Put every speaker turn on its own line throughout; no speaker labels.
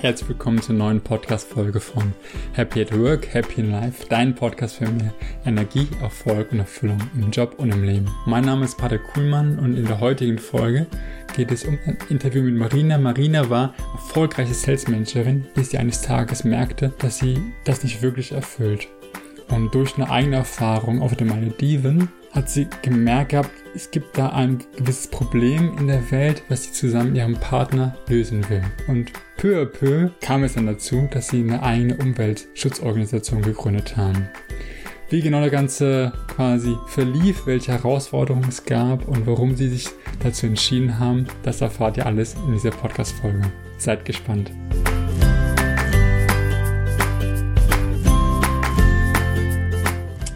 Herzlich willkommen zur neuen Podcast-Folge von Happy at Work, Happy in Life, dein Podcast für mehr Energie, Erfolg und Erfüllung im Job und im Leben. Mein Name ist Pater Kuhlmann und in der heutigen Folge geht es um ein Interview mit Marina. Marina war erfolgreiche Salesmanagerin, bis sie eines Tages merkte, dass sie das nicht wirklich erfüllt. Und durch eine eigene Erfahrung auf den Malediven hat sie gemerkt gehabt, es gibt da ein gewisses Problem in der Welt, was sie zusammen mit ihrem Partner lösen will. Und peu à peu kam es dann dazu, dass sie eine eigene Umweltschutzorganisation gegründet haben. Wie genau der Ganze quasi verlief, welche Herausforderungen es gab und warum sie sich dazu entschieden haben, das erfahrt ihr alles in dieser Podcast-Folge. Seid gespannt.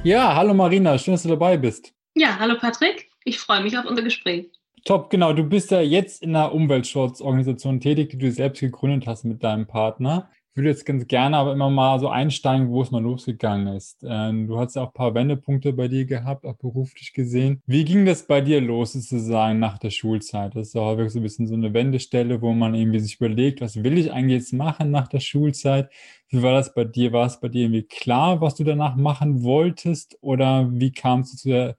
Ja, hallo Marina, schön, dass du dabei bist.
Ja, hallo Patrick, ich freue mich auf unser Gespräch.
Top, genau. Du bist ja jetzt in einer Umweltschutzorganisation tätig, die du selbst gegründet hast mit deinem Partner. Würde jetzt ganz gerne aber immer mal so einsteigen, wo es mal losgegangen ist. Ähm, du hast ja auch ein paar Wendepunkte bei dir gehabt, auch beruflich gesehen. Wie ging das bei dir los, sozusagen, nach der Schulzeit? Das ist ja häufig so ein bisschen so eine Wendestelle, wo man irgendwie sich überlegt, was will ich eigentlich jetzt machen nach der Schulzeit? Wie war das bei dir? War es bei dir irgendwie klar, was du danach machen wolltest? Oder wie kamst du zu der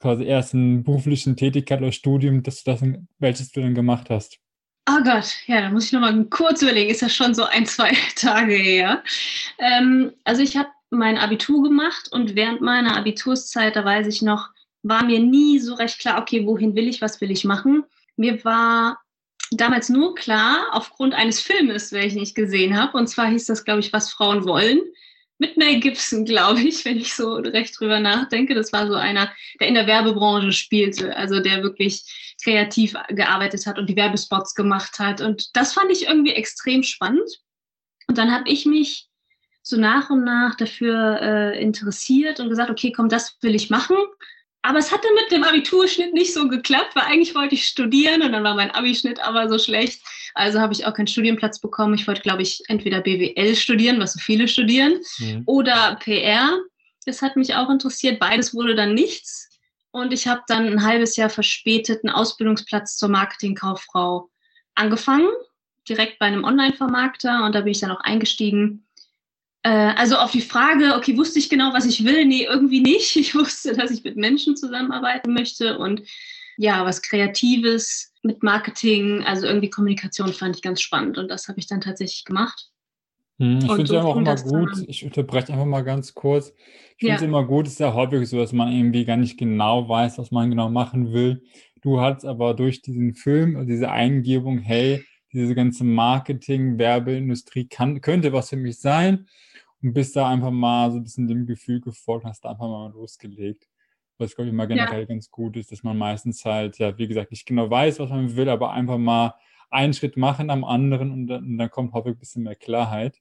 quasi ersten beruflichen Tätigkeit oder Studium, dass du das, welches du dann gemacht hast?
Oh Gott, ja, da muss ich nochmal kurz überlegen, ist das schon so ein, zwei Tage her. Ähm, also ich habe mein Abitur gemacht und während meiner Abiturszeit, da weiß ich noch, war mir nie so recht klar, okay, wohin will ich, was will ich machen. Mir war damals nur klar, aufgrund eines Filmes, welchen ich gesehen habe, und zwar hieß das, glaube ich, Was Frauen wollen mit Mel Gibson, glaube ich, wenn ich so recht drüber nachdenke. Das war so einer, der in der Werbebranche spielte, also der wirklich kreativ gearbeitet hat und die Werbespots gemacht hat. Und das fand ich irgendwie extrem spannend. Und dann habe ich mich so nach und nach dafür äh, interessiert und gesagt, okay, komm, das will ich machen. Aber es hatte mit dem Abiturschnitt nicht so geklappt, weil eigentlich wollte ich studieren und dann war mein Abischnitt aber so schlecht. Also habe ich auch keinen Studienplatz bekommen. Ich wollte, glaube ich, entweder BWL studieren, was so viele studieren, mhm. oder PR. Das hat mich auch interessiert. Beides wurde dann nichts. Und ich habe dann ein halbes Jahr verspätet einen Ausbildungsplatz zur Marketingkauffrau angefangen, direkt bei einem Online-Vermarkter. Und da bin ich dann auch eingestiegen also auf die Frage, okay, wusste ich genau, was ich will? Nee, irgendwie nicht. Ich wusste, dass ich mit Menschen zusammenarbeiten möchte und ja, was Kreatives mit Marketing, also irgendwie Kommunikation fand ich ganz spannend und das habe ich dann tatsächlich gemacht.
Hm, ich finde es ja auch immer gut, ich unterbreche einfach mal ganz kurz. Ich finde es ja. immer gut, es ist ja häufig so, dass man irgendwie gar nicht genau weiß, was man genau machen will. Du hast aber durch diesen Film, diese Eingebung, hey, diese ganze Marketing, Werbeindustrie kann, könnte was für mich sein und bist da einfach mal so ein bisschen dem Gefühl gefolgt, hast da einfach mal losgelegt. Was, glaube ich, immer generell ja. ganz gut ist, dass man meistens halt, ja, wie gesagt, nicht genau weiß, was man will, aber einfach mal einen Schritt machen am anderen und dann, und dann kommt häufig ein bisschen mehr Klarheit.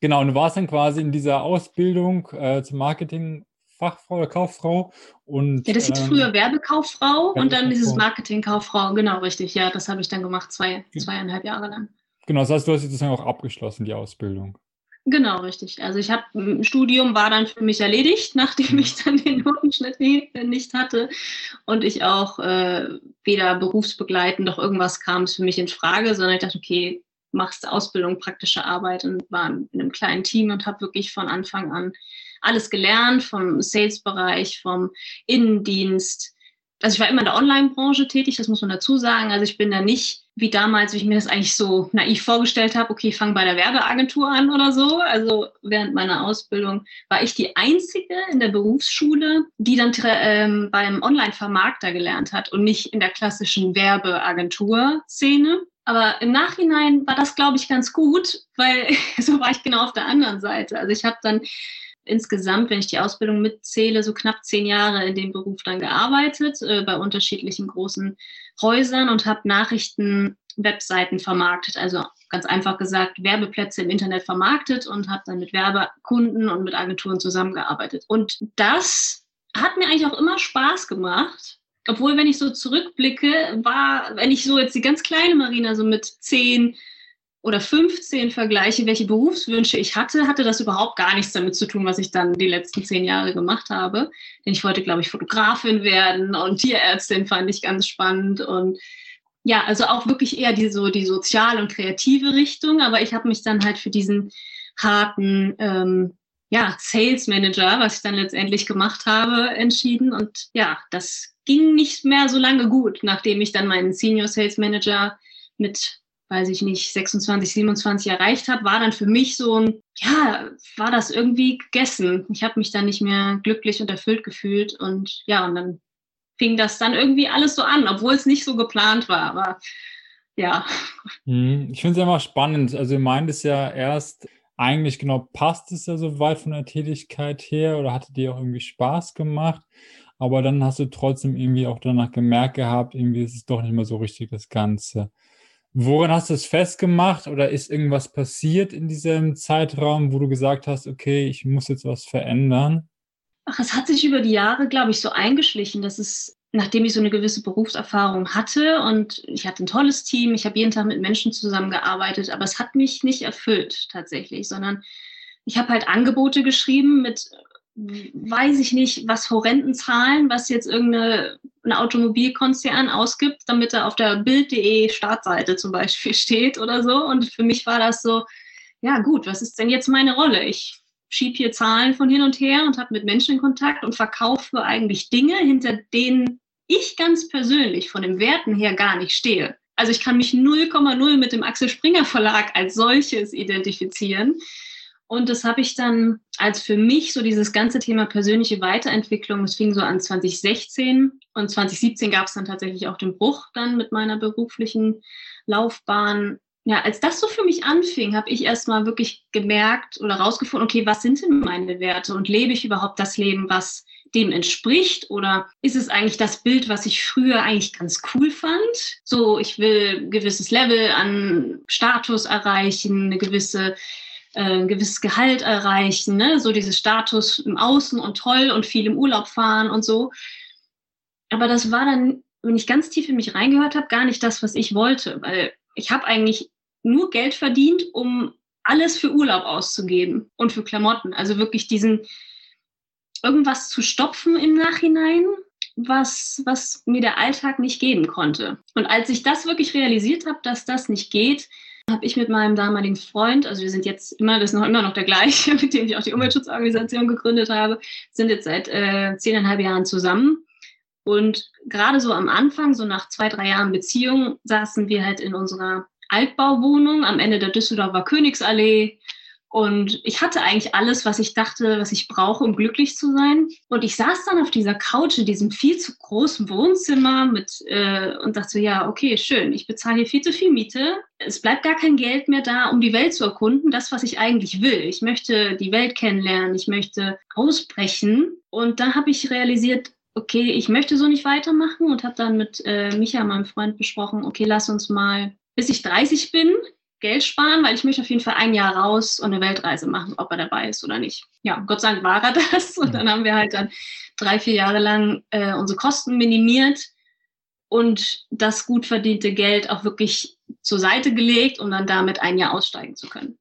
Genau, und du warst dann quasi in dieser Ausbildung äh, zur Marketingfachfrau oder Kauffrau und.
Ja, das hieß ähm, früher Werbekauffrau und dann dieses Marketingkauffrau, genau richtig, ja, das habe ich dann gemacht, zwei, zweieinhalb Jahre lang.
Genau, das heißt, du hast sozusagen auch abgeschlossen, die Ausbildung.
Genau, richtig. Also ich habe Studium war dann für mich erledigt, nachdem mhm. ich dann den Notenschnitt nicht hatte und ich auch äh, weder berufsbegleitend noch irgendwas kam es für mich in Frage, sondern ich dachte, okay, machst Ausbildung, praktische Arbeit und war in einem kleinen Team und habe wirklich von Anfang an alles gelernt, vom Sales-Bereich, vom Innendienst, also ich war immer in der Online-Branche tätig, das muss man dazu sagen. Also ich bin da nicht wie damals, wie ich mir das eigentlich so naiv vorgestellt habe, okay, ich fange bei der Werbeagentur an oder so. Also während meiner Ausbildung war ich die Einzige in der Berufsschule, die dann ähm, beim Online-Vermarkter gelernt hat und nicht in der klassischen Werbeagentur-Szene. Aber im Nachhinein war das, glaube ich, ganz gut, weil so war ich genau auf der anderen Seite. Also ich habe dann insgesamt, wenn ich die Ausbildung mitzähle, so knapp zehn Jahre in dem Beruf dann gearbeitet, äh, bei unterschiedlichen großen Häusern und habe Nachrichten, Webseiten vermarktet. Also ganz einfach gesagt, Werbeplätze im Internet vermarktet und habe dann mit Werbekunden und mit Agenturen zusammengearbeitet. Und das hat mir eigentlich auch immer Spaß gemacht. Obwohl, wenn ich so zurückblicke, war, wenn ich so jetzt die ganz kleine Marina so mit zehn oder 15 vergleiche, welche Berufswünsche ich hatte, hatte das überhaupt gar nichts damit zu tun, was ich dann die letzten zehn Jahre gemacht habe. Denn ich wollte, glaube ich, Fotografin werden und Tierärztin fand ich ganz spannend und ja, also auch wirklich eher die so die sozial und kreative Richtung, aber ich habe mich dann halt für diesen harten ähm, ja, Sales Manager, was ich dann letztendlich gemacht habe, entschieden. Und ja, das ging nicht mehr so lange gut, nachdem ich dann meinen Senior Sales Manager mit, weiß ich nicht, 26, 27 erreicht habe, war dann für mich so ein, ja, war das irgendwie gegessen. Ich habe mich dann nicht mehr glücklich und erfüllt gefühlt. Und ja, und dann fing das dann irgendwie alles so an, obwohl es nicht so geplant war. Aber ja.
Hm, ich finde es immer spannend. Also, ihr meint es ja erst, eigentlich genau passt es ja so weit von der Tätigkeit her oder hatte dir auch irgendwie Spaß gemacht. Aber dann hast du trotzdem irgendwie auch danach gemerkt gehabt, irgendwie ist es doch nicht mehr so richtig das Ganze. Woran hast du es festgemacht oder ist irgendwas passiert in diesem Zeitraum, wo du gesagt hast, okay, ich muss jetzt was verändern?
Ach, es hat sich über die Jahre, glaube ich, so eingeschlichen, dass es, nachdem ich so eine gewisse Berufserfahrung hatte und ich hatte ein tolles Team, ich habe jeden Tag mit Menschen zusammengearbeitet, aber es hat mich nicht erfüllt tatsächlich, sondern ich habe halt Angebote geschrieben mit, weiß ich nicht, was horrenden Zahlen, was jetzt irgendeine Automobilkonzern ausgibt, damit er auf der Bild.de Startseite zum Beispiel steht oder so. Und für mich war das so, ja gut, was ist denn jetzt meine Rolle? Ich schiebe hier Zahlen von hin und her und habe mit Menschen in Kontakt und verkaufe eigentlich Dinge, hinter denen ich ganz persönlich von den Werten her gar nicht stehe. Also ich kann mich 0,0 mit dem Axel Springer Verlag als solches identifizieren. Und das habe ich dann als für mich so dieses ganze Thema persönliche Weiterentwicklung, das fing so an 2016 und 2017 gab es dann tatsächlich auch den Bruch dann mit meiner beruflichen Laufbahn ja, als das so für mich anfing, habe ich erstmal wirklich gemerkt oder rausgefunden, okay, was sind denn meine Werte und lebe ich überhaupt das Leben, was dem entspricht? Oder ist es eigentlich das Bild, was ich früher eigentlich ganz cool fand? So, ich will ein gewisses Level an Status erreichen, eine gewisse ein gewisses Gehalt erreichen, ne? so dieses Status im Außen und toll und viel im Urlaub fahren und so. Aber das war dann, wenn ich ganz tief in mich reingehört habe, gar nicht das, was ich wollte, weil ich habe eigentlich nur Geld verdient, um alles für Urlaub auszugeben und für Klamotten. Also wirklich diesen irgendwas zu stopfen im Nachhinein, was, was mir der Alltag nicht geben konnte. Und als ich das wirklich realisiert habe, dass das nicht geht, habe ich mit meinem damaligen Freund, also wir sind jetzt immer, das ist noch immer noch der gleiche, mit dem ich auch die Umweltschutzorganisation gegründet habe, sind jetzt seit äh, zehneinhalb Jahren zusammen. Und gerade so am Anfang, so nach zwei, drei Jahren Beziehung, saßen wir halt in unserer Altbauwohnung am Ende der Düsseldorfer Königsallee. Und ich hatte eigentlich alles, was ich dachte, was ich brauche, um glücklich zu sein. Und ich saß dann auf dieser Couch in diesem viel zu großen Wohnzimmer mit äh, und dachte, ja, okay, schön, ich bezahle hier viel zu viel Miete. Es bleibt gar kein Geld mehr da, um die Welt zu erkunden, das, was ich eigentlich will. Ich möchte die Welt kennenlernen, ich möchte ausbrechen. Und da habe ich realisiert, okay, ich möchte so nicht weitermachen und habe dann mit äh, Micha, meinem Freund, besprochen, okay, lass uns mal bis ich 30 bin, Geld sparen, weil ich möchte auf jeden Fall ein Jahr raus und eine Weltreise machen, ob er dabei ist oder nicht. Ja, Gott sei Dank war er das. Und dann haben wir halt dann drei, vier Jahre lang äh, unsere Kosten minimiert und das gut verdiente Geld auch wirklich zur Seite gelegt, um dann damit ein Jahr aussteigen zu können.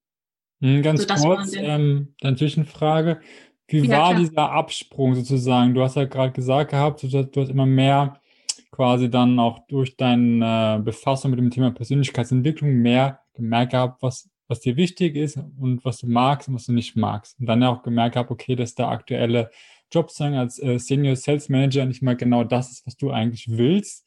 Hm, ganz so, kurz, ähm, dann Zwischenfrage. Wie ja, war klar. dieser Absprung sozusagen? Du hast ja gerade gesagt gehabt, du hast immer mehr quasi dann auch durch deine Befassung mit dem Thema Persönlichkeitsentwicklung mehr gemerkt gehabt, was, was dir wichtig ist und was du magst und was du nicht magst. Und dann auch gemerkt habe, okay, dass der aktuelle Job als äh, Senior Sales Manager nicht mal genau das ist, was du eigentlich willst.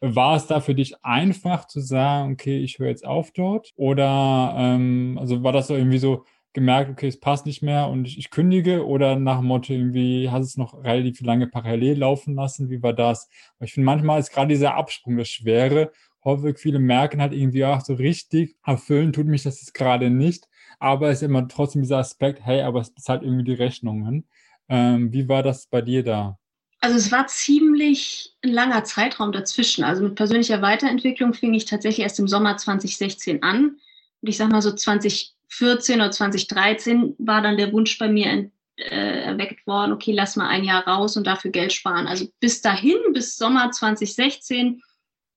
War es da für dich einfach zu sagen, okay, ich höre jetzt auf dort? Oder ähm, also war das so irgendwie so, gemerkt, okay, es passt nicht mehr und ich, ich kündige oder nach dem Motto irgendwie, hast es noch relativ lange parallel laufen lassen? Wie war das? Ich finde, manchmal ist gerade dieser Absprung das Schwere. Häufig viele merken halt irgendwie, ach, so richtig erfüllen tut mich das jetzt gerade nicht. Aber es ist immer trotzdem dieser Aspekt, hey, aber es bezahlt irgendwie die Rechnungen. Ähm, wie war das bei dir da?
Also es war ziemlich ein langer Zeitraum dazwischen. Also mit persönlicher Weiterentwicklung fing ich tatsächlich erst im Sommer 2016 an. Und ich sag mal so 20 2014 oder 2013 war dann der Wunsch bei mir äh, erweckt worden, okay, lass mal ein Jahr raus und dafür Geld sparen. Also bis dahin, bis Sommer 2016,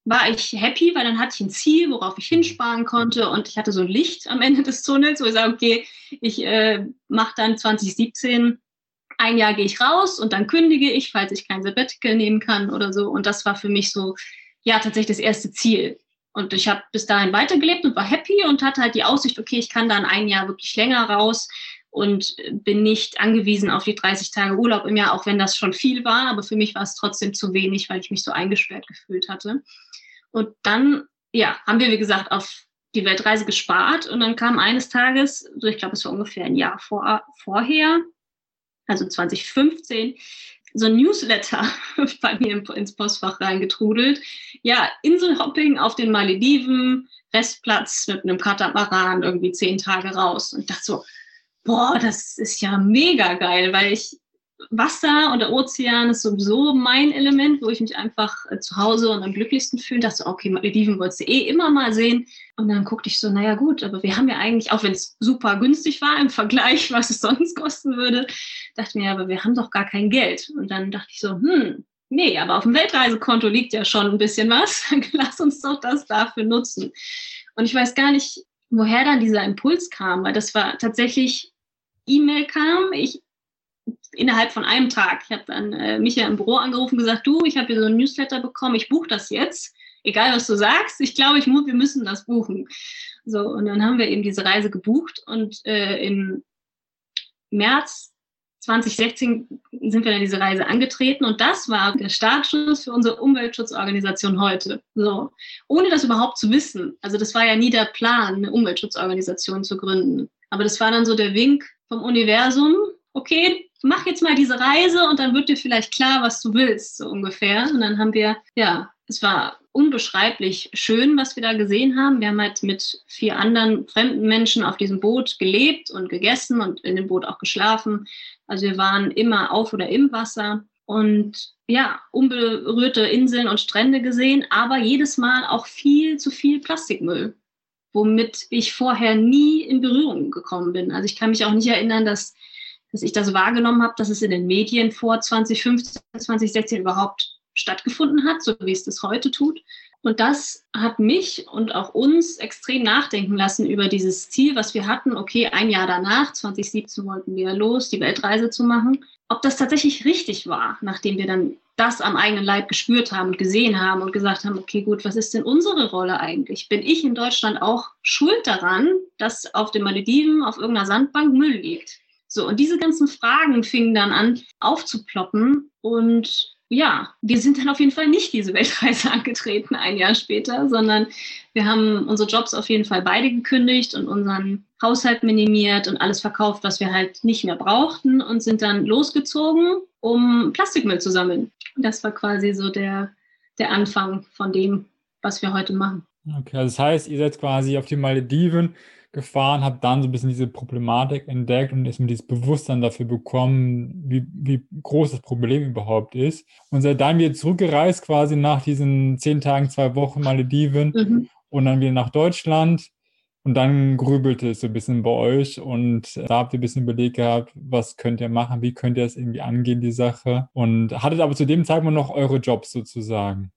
war ich happy, weil dann hatte ich ein Ziel, worauf ich hinsparen konnte und ich hatte so ein Licht am Ende des Tunnels, wo ich sage, okay, ich äh, mache dann 2017 ein Jahr gehe ich raus und dann kündige ich, falls ich kein Sabbatical nehmen kann oder so. Und das war für mich so, ja, tatsächlich das erste Ziel. Und ich habe bis dahin weitergelebt und war happy und hatte halt die Aussicht, okay, ich kann dann ein Jahr wirklich länger raus und bin nicht angewiesen auf die 30 Tage Urlaub im Jahr, auch wenn das schon viel war. Aber für mich war es trotzdem zu wenig, weil ich mich so eingesperrt gefühlt hatte. Und dann, ja, haben wir, wie gesagt, auf die Weltreise gespart. Und dann kam eines Tages, so ich glaube, es war ungefähr ein Jahr vor, vorher, also 2015, so ein Newsletter bei mir ins Postfach reingetrudelt. Ja, Inselhopping auf den Malediven, Restplatz mit einem Katamaran, irgendwie zehn Tage raus. Und ich dachte so, boah, das ist ja mega geil, weil ich Wasser und der Ozean ist sowieso mein Element, wo ich mich einfach äh, zu Hause und am glücklichsten fühle. Dachte so, okay, Malediven wolltest du eh immer mal sehen. Und dann guckte ich so, naja gut, aber wir haben ja eigentlich, auch wenn es super günstig war im Vergleich, was es sonst kosten würde, dachte mir, aber wir haben doch gar kein Geld. Und dann dachte ich so, hm, nee, aber auf dem Weltreisekonto liegt ja schon ein bisschen was. Lass uns doch das dafür nutzen. Und ich weiß gar nicht, woher dann dieser Impuls kam, weil das war tatsächlich E-Mail kam. Ich innerhalb von einem Tag. Ich habe dann äh, Micha im Büro angerufen und gesagt, du, ich habe hier so ein Newsletter bekommen, ich buche das jetzt. Egal, was du sagst, ich glaube, ich muss, wir müssen das buchen. So, und dann haben wir eben diese Reise gebucht und äh, im März 2016 sind wir dann diese Reise angetreten und das war der Startschuss für unsere Umweltschutzorganisation heute. So, ohne das überhaupt zu wissen. Also das war ja nie der Plan, eine Umweltschutzorganisation zu gründen. Aber das war dann so der Wink vom Universum. Okay, mach jetzt mal diese Reise und dann wird dir vielleicht klar, was du willst, so ungefähr. Und dann haben wir, ja, es war unbeschreiblich schön, was wir da gesehen haben. Wir haben halt mit vier anderen fremden Menschen auf diesem Boot gelebt und gegessen und in dem Boot auch geschlafen. Also wir waren immer auf oder im Wasser und ja, unberührte Inseln und Strände gesehen, aber jedes Mal auch viel zu viel Plastikmüll, womit ich vorher nie in Berührung gekommen bin. Also ich kann mich auch nicht erinnern, dass dass ich das wahrgenommen habe, dass es in den Medien vor 2015, 2016 überhaupt stattgefunden hat, so wie es das heute tut. Und das hat mich und auch uns extrem nachdenken lassen über dieses Ziel, was wir hatten. Okay, ein Jahr danach, 2017 wollten wir los, die Weltreise zu machen. Ob das tatsächlich richtig war, nachdem wir dann das am eigenen Leib gespürt haben und gesehen haben und gesagt haben, okay, gut, was ist denn unsere Rolle eigentlich? Bin ich in Deutschland auch schuld daran, dass auf den Malediven auf irgendeiner Sandbank Müll liegt? So, und diese ganzen Fragen fingen dann an aufzuploppen und ja, wir sind dann auf jeden Fall nicht diese Weltreise angetreten ein Jahr später, sondern wir haben unsere Jobs auf jeden Fall beide gekündigt und unseren Haushalt minimiert und alles verkauft, was wir halt nicht mehr brauchten und sind dann losgezogen, um Plastikmüll zu sammeln. Das war quasi so der, der Anfang von dem, was wir heute machen.
Okay, also das heißt, ihr seid quasi auf die Malediven gefahren, habe dann so ein bisschen diese Problematik entdeckt und ist mir dieses Bewusstsein dafür bekommen, wie, wie groß das Problem überhaupt ist. Und seit dann wieder zurückgereist, quasi nach diesen zehn Tagen, zwei Wochen Malediven mhm. und dann wieder nach Deutschland. Und dann grübelte es so ein bisschen bei euch und da habt ihr ein bisschen überlegt gehabt, was könnt ihr machen, wie könnt ihr das irgendwie angehen, die Sache. Und hattet aber zu dem Zeitpunkt noch eure Jobs sozusagen.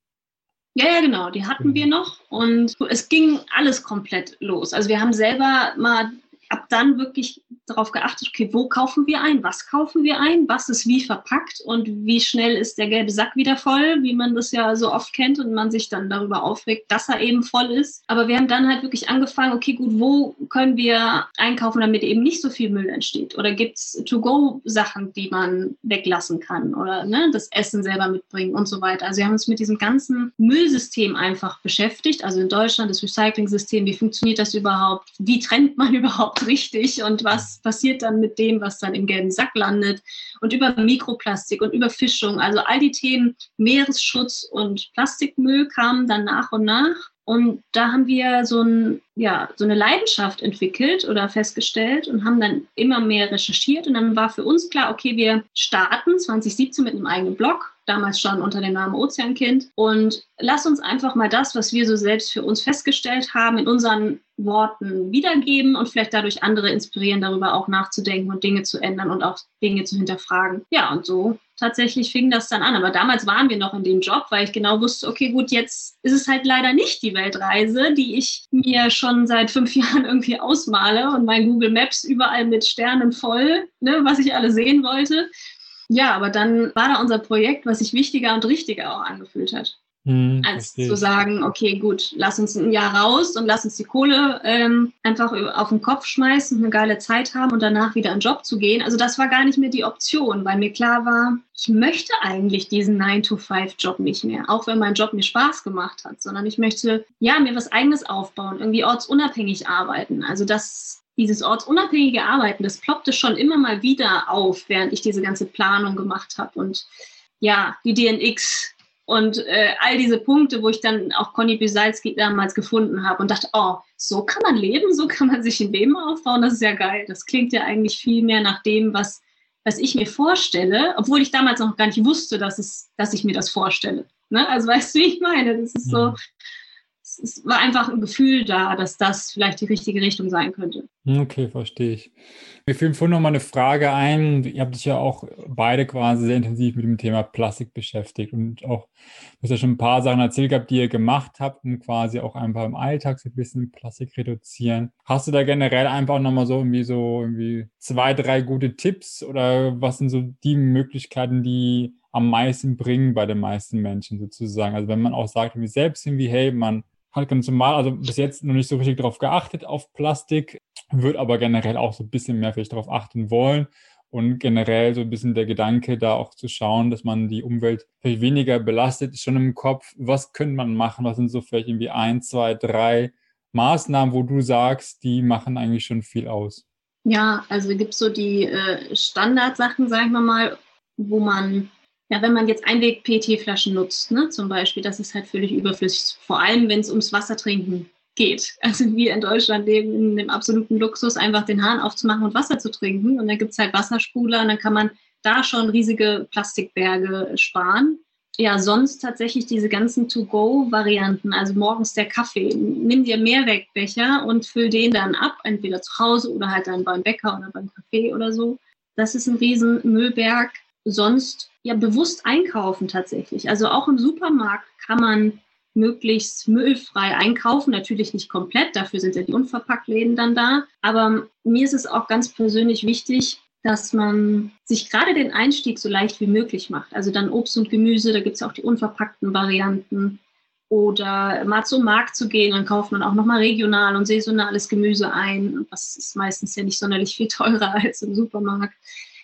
Ja, ja, genau, die hatten wir noch und es ging alles komplett los. Also wir haben selber mal ab dann wirklich darauf geachtet, okay, wo kaufen wir ein, was kaufen wir ein, was ist wie verpackt und wie schnell ist der gelbe Sack wieder voll, wie man das ja so oft kennt und man sich dann darüber aufregt, dass er eben voll ist. Aber wir haben dann halt wirklich angefangen, okay, gut, wo können wir einkaufen, damit eben nicht so viel Müll entsteht? Oder gibt es To-Go-Sachen, die man weglassen kann oder ne, das Essen selber mitbringen und so weiter. Also wir haben uns mit diesem ganzen Müllsystem einfach beschäftigt, also in Deutschland das Recycling-System, wie funktioniert das überhaupt, wie trennt man überhaupt richtig und was passiert dann mit dem, was dann im gelben Sack landet und über Mikroplastik und Überfischung. Also all die Themen Meeresschutz und Plastikmüll kamen dann nach und nach. Und da haben wir so, ein, ja, so eine Leidenschaft entwickelt oder festgestellt und haben dann immer mehr recherchiert. Und dann war für uns klar, okay, wir starten 2017 mit einem eigenen Blog damals schon unter dem Namen Ozeankind. Und lass uns einfach mal das, was wir so selbst für uns festgestellt haben, in unseren Worten wiedergeben und vielleicht dadurch andere inspirieren, darüber auch nachzudenken und Dinge zu ändern und auch Dinge zu hinterfragen. Ja, und so tatsächlich fing das dann an. Aber damals waren wir noch in dem Job, weil ich genau wusste, okay, gut, jetzt ist es halt leider nicht die Weltreise, die ich mir schon seit fünf Jahren irgendwie ausmale und mein Google Maps überall mit Sternen voll, ne, was ich alle sehen wollte. Ja, aber dann war da unser Projekt, was sich wichtiger und richtiger auch angefühlt hat. hm, als zu sagen, okay, gut, lass uns ein Jahr raus und lass uns die Kohle ähm, einfach auf den Kopf schmeißen, eine geile Zeit haben und danach wieder in den Job zu gehen. Also das war gar nicht mehr die Option, weil mir klar war, ich möchte eigentlich diesen 9-to-5-Job nicht mehr, auch wenn mein Job mir Spaß gemacht hat, sondern ich möchte, ja, mir was eigenes aufbauen, irgendwie ortsunabhängig arbeiten. Also das dieses ortsunabhängige Arbeiten, das ploppte schon immer mal wieder auf, während ich diese ganze Planung gemacht habe. Und ja, die DNX und äh, all diese Punkte, wo ich dann auch Conny Bisalski damals gefunden habe und dachte, oh, so kann man leben, so kann man sich ein Leben aufbauen, das ist ja geil. Das klingt ja eigentlich viel mehr nach dem, was, was ich mir vorstelle, obwohl ich damals noch gar nicht wusste, dass, es, dass ich mir das vorstelle. Ne? Also weißt du, wie ich meine? Das ist so, es war einfach ein Gefühl da, dass das vielleicht die richtige Richtung sein könnte.
Okay, verstehe ich. Mir fiel vorhin noch mal eine Frage ein. Ihr habt dich ja auch beide quasi sehr intensiv mit dem Thema Plastik beschäftigt und auch, du hast ja schon ein paar Sachen erzählt gehabt, die ihr gemacht habt, um quasi auch einfach im Alltag so ein bisschen Plastik reduzieren. Hast du da generell einfach nochmal so irgendwie so irgendwie zwei, drei gute Tipps oder was sind so die Möglichkeiten, die am meisten bringen bei den meisten Menschen sozusagen? Also wenn man auch sagt, wie selbst irgendwie, hey, man hat ganz normal, also bis jetzt noch nicht so richtig darauf geachtet auf Plastik, wird aber generell auch so ein bisschen mehr vielleicht darauf achten wollen. Und generell so ein bisschen der Gedanke, da auch zu schauen, dass man die Umwelt vielleicht weniger belastet, ist schon im Kopf, was könnte man machen, was sind so vielleicht irgendwie ein, zwei, drei Maßnahmen, wo du sagst, die machen eigentlich schon viel aus?
Ja, also gibt es so die äh, Standardsachen, sagen wir mal, wo man ja, wenn man jetzt Einweg-PET-Flaschen nutzt, ne, zum Beispiel, das ist halt völlig überflüssig, vor allem wenn es ums Wassertrinken geht. Also wir in Deutschland leben in dem absoluten Luxus, einfach den Hahn aufzumachen und Wasser zu trinken. Und dann gibt es halt Wasserspuler und dann kann man da schon riesige Plastikberge sparen. Ja, sonst tatsächlich diese ganzen To-Go-Varianten, also morgens der Kaffee. Nimm dir Mehrwegbecher und füll den dann ab, entweder zu Hause oder halt dann beim Bäcker oder beim Kaffee oder so. Das ist ein riesen Müllberg. Sonst ja bewusst einkaufen tatsächlich. Also auch im Supermarkt kann man möglichst müllfrei einkaufen. Natürlich nicht komplett, dafür sind ja die Unverpacktläden dann da. Aber mir ist es auch ganz persönlich wichtig, dass man sich gerade den Einstieg so leicht wie möglich macht. Also dann Obst und Gemüse, da gibt es auch die unverpackten Varianten. Oder mal zum Markt zu gehen, dann kauft man auch nochmal regional und saisonales Gemüse ein. Das ist meistens ja nicht sonderlich viel teurer als im Supermarkt.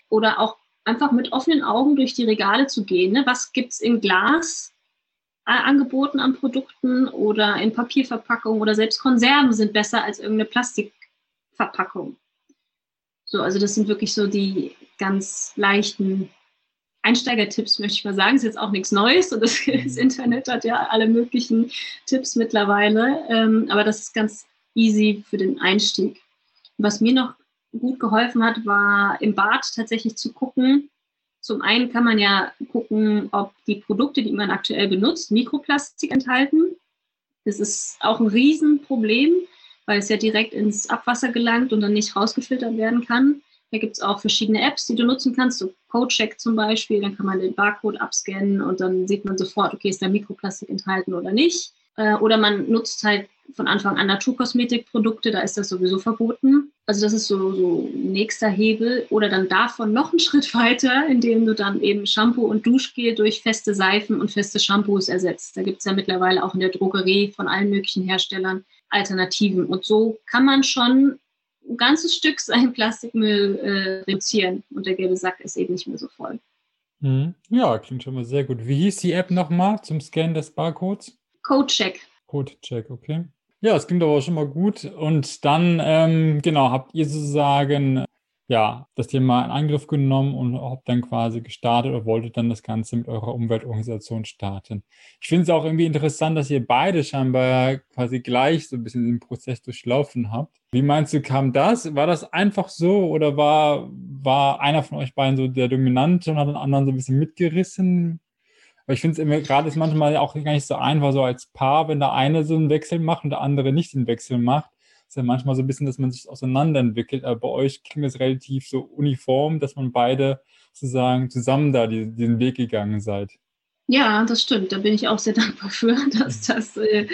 Oder auch einfach mit offenen Augen durch die Regale zu gehen. Ne? Was gibt es in Glas äh, angeboten an Produkten oder in Papierverpackungen oder selbst Konserven sind besser als irgendeine Plastikverpackung. So, also das sind wirklich so die ganz leichten Einsteigertipps, möchte ich mal sagen. Ist jetzt auch nichts Neues und das, das Internet hat ja alle möglichen Tipps mittlerweile. Ähm, aber das ist ganz easy für den Einstieg. Was mir noch gut geholfen hat, war im Bad tatsächlich zu gucken. Zum einen kann man ja gucken, ob die Produkte, die man aktuell benutzt, Mikroplastik enthalten. Das ist auch ein Riesenproblem, weil es ja direkt ins Abwasser gelangt und dann nicht rausgefiltert werden kann. Da gibt es auch verschiedene Apps, die du nutzen kannst, so CodeCheck zum Beispiel. Dann kann man den Barcode abscannen und dann sieht man sofort, okay, ist da Mikroplastik enthalten oder nicht. Äh, oder man nutzt halt von Anfang an Naturkosmetikprodukte, da ist das sowieso verboten. Also das ist so, so nächster Hebel. Oder dann davon noch einen Schritt weiter, indem du dann eben Shampoo und Duschgel durch feste Seifen und feste Shampoos ersetzt. Da gibt es ja mittlerweile auch in der Drogerie von allen möglichen Herstellern Alternativen. Und so kann man schon ein ganzes Stück seinen Plastikmüll äh, reduzieren und der gelbe Sack ist eben nicht mehr so voll.
Mhm. Ja, klingt schon mal sehr gut. Wie hieß die App nochmal zum Scannen des Barcodes?
Codecheck.
Codecheck, okay. Ja, es klingt aber schon mal gut. Und dann, ähm, genau, habt ihr sozusagen ja, das Thema in Angriff genommen und habt dann quasi gestartet oder wolltet dann das Ganze mit eurer Umweltorganisation starten. Ich finde es auch irgendwie interessant, dass ihr beide scheinbar quasi gleich so ein bisschen den Prozess durchlaufen habt. Wie meinst du, kam das? War das einfach so oder war, war einer von euch beiden so der Dominante und hat den anderen so ein bisschen mitgerissen? Aber ich finde es immer, gerade ist manchmal auch gar nicht so einfach, so als Paar, wenn der eine so einen Wechsel macht und der andere nicht den Wechsel macht. Ist ja manchmal so ein bisschen, dass man sich auseinanderentwickelt. Aber bei euch klingt es relativ so uniform, dass man beide sozusagen zusammen da die, diesen Weg gegangen seid.
Ja, das stimmt. Da bin ich auch sehr dankbar für, dass das äh,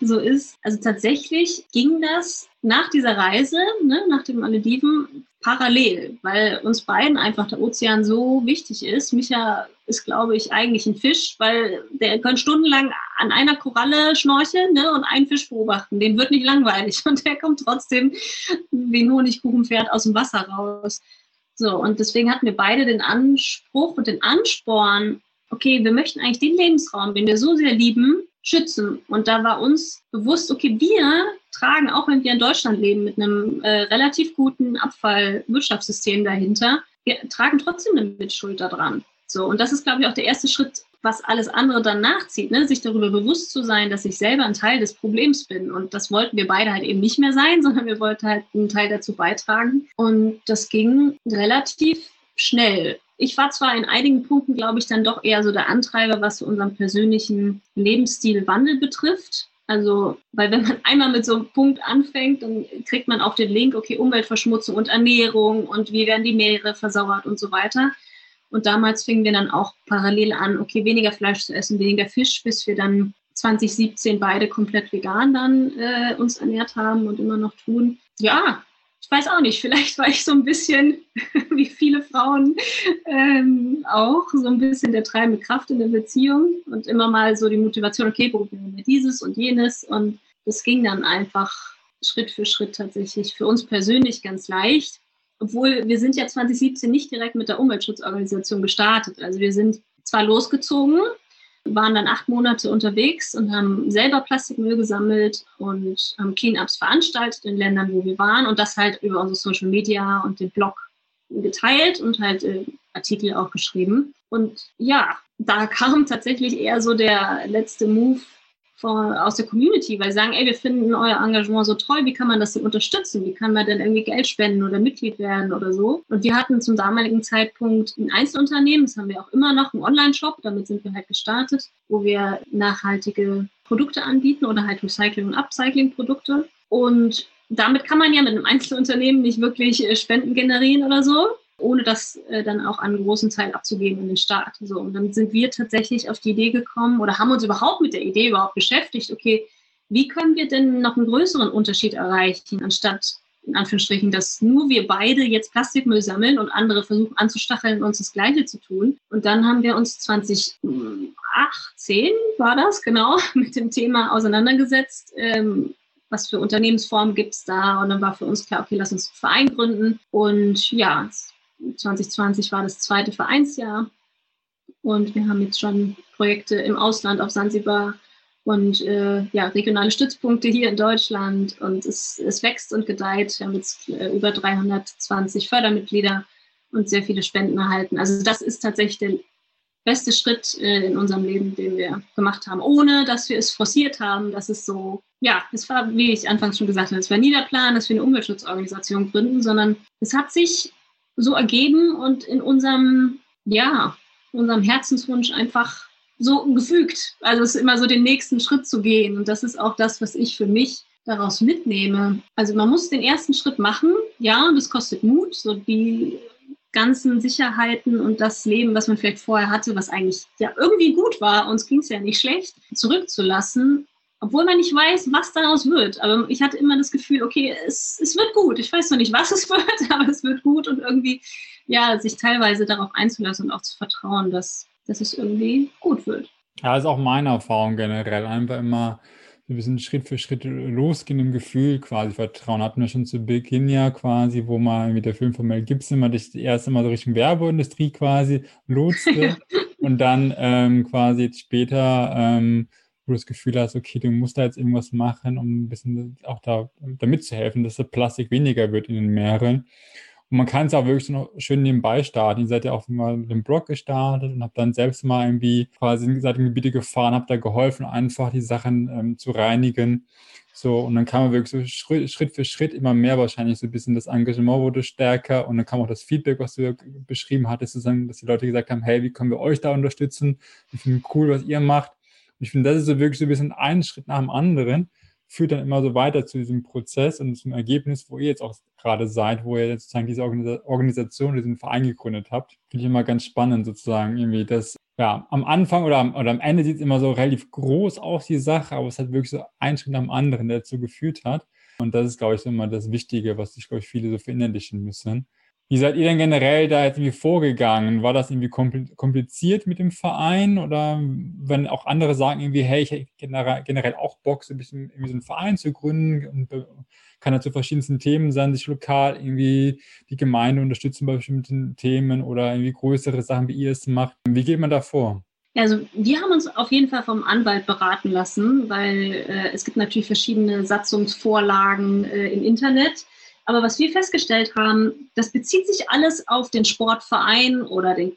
so ist. Also tatsächlich ging das nach dieser Reise, ne, nach dem Malediven, parallel, weil uns beiden einfach der Ozean so wichtig ist. Micha ist, glaube ich, eigentlich ein Fisch, weil der kann stundenlang an einer Koralle schnorcheln ne, und einen Fisch beobachten. Dem wird nicht langweilig und der kommt trotzdem wie ein Honigkuchenpferd aus dem Wasser raus. So, und deswegen hatten wir beide den Anspruch und den Ansporn, okay, wir möchten eigentlich den Lebensraum, den wir so sehr lieben, schützen. Und da war uns bewusst, okay, wir tragen, auch wenn wir in Deutschland leben, mit einem äh, relativ guten Abfallwirtschaftssystem dahinter, wir tragen trotzdem eine Mitschuld daran. So, und das ist, glaube ich, auch der erste Schritt, was alles andere dann nachzieht, ne? sich darüber bewusst zu sein, dass ich selber ein Teil des Problems bin. Und das wollten wir beide halt eben nicht mehr sein, sondern wir wollten halt einen Teil dazu beitragen. Und das ging relativ schnell. Ich war zwar in einigen Punkten, glaube ich, dann doch eher so der Antreiber, was so unseren persönlichen Lebensstilwandel betrifft. Also, weil wenn man einmal mit so einem Punkt anfängt, dann kriegt man auch den Link, okay, Umweltverschmutzung und Ernährung und wie werden die Meere versauert und so weiter. Und damals fingen wir dann auch parallel an, okay, weniger Fleisch zu essen, weniger Fisch, bis wir dann 2017 beide komplett vegan dann äh, uns ernährt haben und immer noch tun. Ja, ich weiß auch nicht, vielleicht war ich so ein bisschen, wie viele Frauen ähm, auch, so ein bisschen der treibende Kraft in der Beziehung und immer mal so die Motivation, okay, probieren wir dieses und jenes. Und das ging dann einfach Schritt für Schritt tatsächlich für uns persönlich ganz leicht. Obwohl wir sind ja 2017 nicht direkt mit der Umweltschutzorganisation gestartet. Also wir sind zwar losgezogen, waren dann acht Monate unterwegs und haben selber Plastikmüll gesammelt und haben Cleanups veranstaltet in Ländern, wo wir waren und das halt über unsere Social Media und den Blog geteilt und halt äh, Artikel auch geschrieben. Und ja, da kam tatsächlich eher so der letzte Move von, aus der Community, weil sie sagen, ey, wir finden euer Engagement so toll, wie kann man das denn unterstützen? Wie kann man denn irgendwie Geld spenden oder Mitglied werden oder so? Und wir hatten zum damaligen Zeitpunkt ein Einzelunternehmen, das haben wir auch immer noch, einen Online-Shop, damit sind wir halt gestartet, wo wir nachhaltige Produkte anbieten oder halt Recycling- und Upcycling-Produkte. Und damit kann man ja mit einem Einzelunternehmen nicht wirklich äh, Spenden generieren oder so ohne das äh, dann auch an einen großen Teil abzugeben in den Staat. So, und dann sind wir tatsächlich auf die Idee gekommen oder haben uns überhaupt mit der Idee überhaupt beschäftigt, okay, wie können wir denn noch einen größeren Unterschied erreichen, anstatt in Anführungsstrichen, dass nur wir beide jetzt Plastikmüll sammeln und andere versuchen anzustacheln, uns das Gleiche zu tun. Und dann haben wir uns 2018, war das genau, mit dem Thema auseinandergesetzt. Ähm, was für Unternehmensformen gibt es da? Und dann war für uns klar, okay, lass uns einen Verein gründen. Und ja, 2020 war das zweite Vereinsjahr und wir haben jetzt schon Projekte im Ausland auf Sansibar und äh, ja, regionale Stützpunkte hier in Deutschland und es, es wächst und gedeiht. Wir haben jetzt äh, über 320 Fördermitglieder und sehr viele Spenden erhalten. Also das ist tatsächlich der beste Schritt äh, in unserem Leben, den wir gemacht haben, ohne dass wir es forciert haben. Das ist so, ja, es war, wie ich anfangs schon gesagt habe, es war nie der Plan, dass wir eine Umweltschutzorganisation gründen, sondern es hat sich so ergeben und in unserem, ja, unserem Herzenswunsch einfach so gefügt. Also es ist immer so den nächsten Schritt zu gehen. Und das ist auch das, was ich für mich daraus mitnehme. Also man muss den ersten Schritt machen, ja, und das kostet Mut, so die ganzen Sicherheiten und das Leben, was man vielleicht vorher hatte, was eigentlich ja irgendwie gut war, uns ging es ja nicht schlecht, zurückzulassen obwohl man nicht weiß, was daraus wird. Aber ich hatte immer das Gefühl, okay, es, es wird gut. Ich weiß noch nicht, was es wird, aber es wird gut und irgendwie, ja, sich teilweise darauf einzulassen und auch zu vertrauen, dass, dass es irgendwie gut wird.
Ja, das ist auch meine Erfahrung generell. Einfach immer so ein bisschen Schritt für Schritt losgehen im Gefühl quasi Vertrauen. Hatten wir schon zu Beginn ja quasi, wo man mit der Film von Mel Gibson mal das erste Mal so Richtung Werbeindustrie quasi lotste und dann ähm, quasi jetzt später ähm, wo du das Gefühl hast, okay, du musst da jetzt irgendwas machen, um ein bisschen auch da, da mitzuhelfen, dass der Plastik weniger wird in den Meeren. Und man kann es auch wirklich noch schön nebenbei starten. Ihr seid ja auch mal mit dem Blog gestartet und habt dann selbst mal irgendwie quasi seid in Gebiete gefahren, habt da geholfen, einfach die Sachen ähm, zu reinigen. So, und dann kam man wirklich so Schritt, Schritt, für Schritt immer mehr wahrscheinlich so ein bisschen das Engagement wurde stärker und dann kam auch das Feedback, was du beschrieben hattest, sozusagen, dass die Leute gesagt haben, hey, wie können wir euch da unterstützen? Ich finde cool, was ihr macht ich finde, das ist so wirklich so ein bisschen ein Schritt nach dem anderen. führt dann immer so weiter zu diesem Prozess und zum Ergebnis, wo ihr jetzt auch gerade seid, wo ihr jetzt sozusagen diese Organisation, diesen Verein gegründet habt. Finde ich immer ganz spannend sozusagen irgendwie, dass ja, am Anfang oder am, oder am Ende sieht es immer so relativ groß aus, die Sache, aber es hat wirklich so einen Schritt am anderen, der dazu geführt hat. Und das ist, glaube ich, immer das Wichtige, was sich, glaube ich, viele so verinnerlichen müssen. Wie seid ihr denn generell da jetzt irgendwie vorgegangen? War das irgendwie kompliziert mit dem Verein oder wenn auch andere sagen irgendwie, hey, ich hätte generell auch Bock, so ein bisschen irgendwie so einen Verein zu gründen und kann ja zu verschiedensten Themen sein, sich lokal irgendwie die Gemeinde unterstützen bei bestimmten Themen oder irgendwie größere Sachen, wie ihr es macht. Wie geht man da vor?
Also wir haben uns auf jeden Fall vom Anwalt beraten lassen, weil äh, es gibt natürlich verschiedene Satzungsvorlagen äh, im Internet aber was wir festgestellt haben, das bezieht sich alles auf den Sportverein oder den,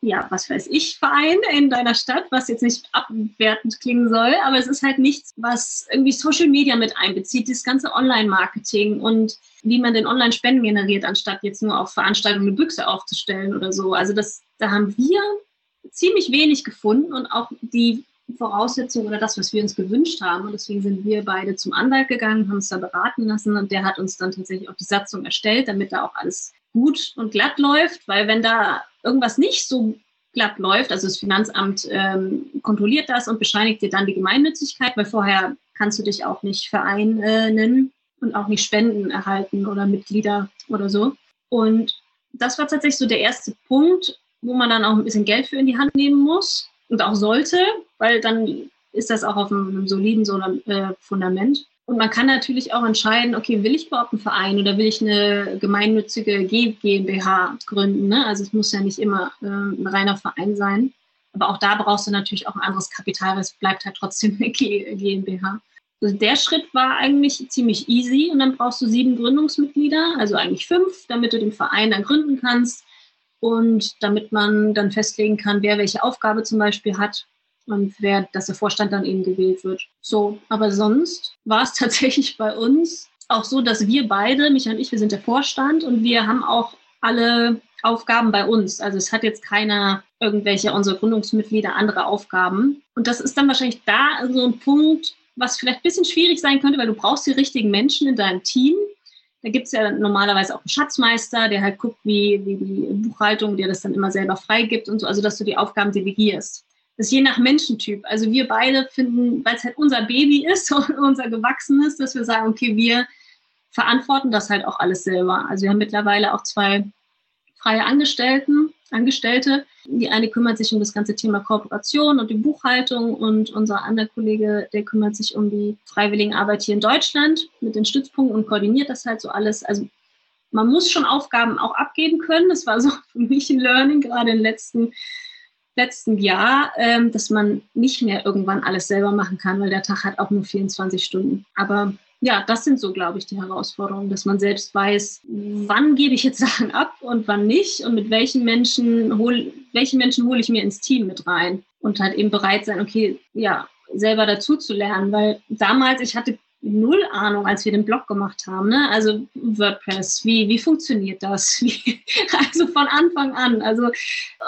ja, was weiß ich, Verein in deiner Stadt, was jetzt nicht abwertend klingen soll, aber es ist halt nichts, was irgendwie Social Media mit einbezieht, das ganze Online-Marketing und wie man den Online-Spenden generiert, anstatt jetzt nur auf Veranstaltungen eine Büchse aufzustellen oder so. Also das, da haben wir ziemlich wenig gefunden und auch die Voraussetzung oder das, was wir uns gewünscht haben. Und deswegen sind wir beide zum Anwalt gegangen, haben uns da beraten lassen und der hat uns dann tatsächlich auch die Satzung erstellt, damit da auch alles gut und glatt läuft, weil wenn da irgendwas nicht so glatt läuft, also das Finanzamt ähm, kontrolliert das und bescheinigt dir dann die Gemeinnützigkeit, weil vorher kannst du dich auch nicht Verein nennen und auch nicht Spenden erhalten oder Mitglieder oder so. Und das war tatsächlich so der erste Punkt, wo man dann auch ein bisschen Geld für in die Hand nehmen muss und auch sollte, weil dann ist das auch auf einem, soliden so einem, äh, Fundament. Und man kann natürlich auch entscheiden, okay, will ich überhaupt einen Verein oder will ich eine gemeinnützige GmbH gründen? Ne? Also es muss ja nicht immer äh, ein reiner Verein sein. Aber auch da brauchst du natürlich auch ein anderes Kapital, es bleibt halt trotzdem eine GmbH. Also der Schritt war eigentlich ziemlich easy und dann brauchst du sieben Gründungsmitglieder, also eigentlich fünf, damit du den Verein dann gründen kannst und damit man dann festlegen kann, wer welche Aufgabe zum Beispiel hat und wer, dass der Vorstand dann eben gewählt wird. So, aber sonst war es tatsächlich bei uns auch so, dass wir beide, Michael und ich, wir sind der Vorstand und wir haben auch alle Aufgaben bei uns. Also es hat jetzt keiner irgendwelche unserer Gründungsmitglieder andere Aufgaben. Und das ist dann wahrscheinlich da so ein Punkt, was vielleicht ein bisschen schwierig sein könnte, weil du brauchst die richtigen Menschen in deinem Team, da gibt es ja normalerweise auch einen Schatzmeister, der halt guckt, wie, wie die Buchhaltung dir das dann immer selber freigibt und so, also dass du die Aufgaben delegierst. Das ist je nach Menschentyp. Also wir beide finden, weil es halt unser Baby ist und unser Gewachsenes, dass wir sagen, okay, wir verantworten das halt auch alles selber. Also wir haben mittlerweile auch zwei freie Angestellten, Angestellte. Die eine kümmert sich um das ganze Thema Kooperation und die Buchhaltung und unser anderer Kollege, der kümmert sich um die Freiwilligenarbeit hier in Deutschland mit den Stützpunkten und koordiniert das halt so alles. Also man muss schon Aufgaben auch abgeben können. Das war so für mich ein Learning, gerade im letzten, letzten Jahr, ähm, dass man nicht mehr irgendwann alles selber machen kann, weil der Tag hat auch nur 24 Stunden. Aber ja, das sind so, glaube ich, die Herausforderungen, dass man selbst weiß, wann gebe ich jetzt Sachen ab und wann nicht und mit welchen Menschen hol, welche Menschen hole ich mir ins Team mit rein und halt eben bereit sein, okay, ja, selber dazu zu lernen, weil damals, ich hatte null Ahnung, als wir den Blog gemacht haben. Ne? Also WordPress, wie, wie funktioniert das? Wie, also von Anfang an. Also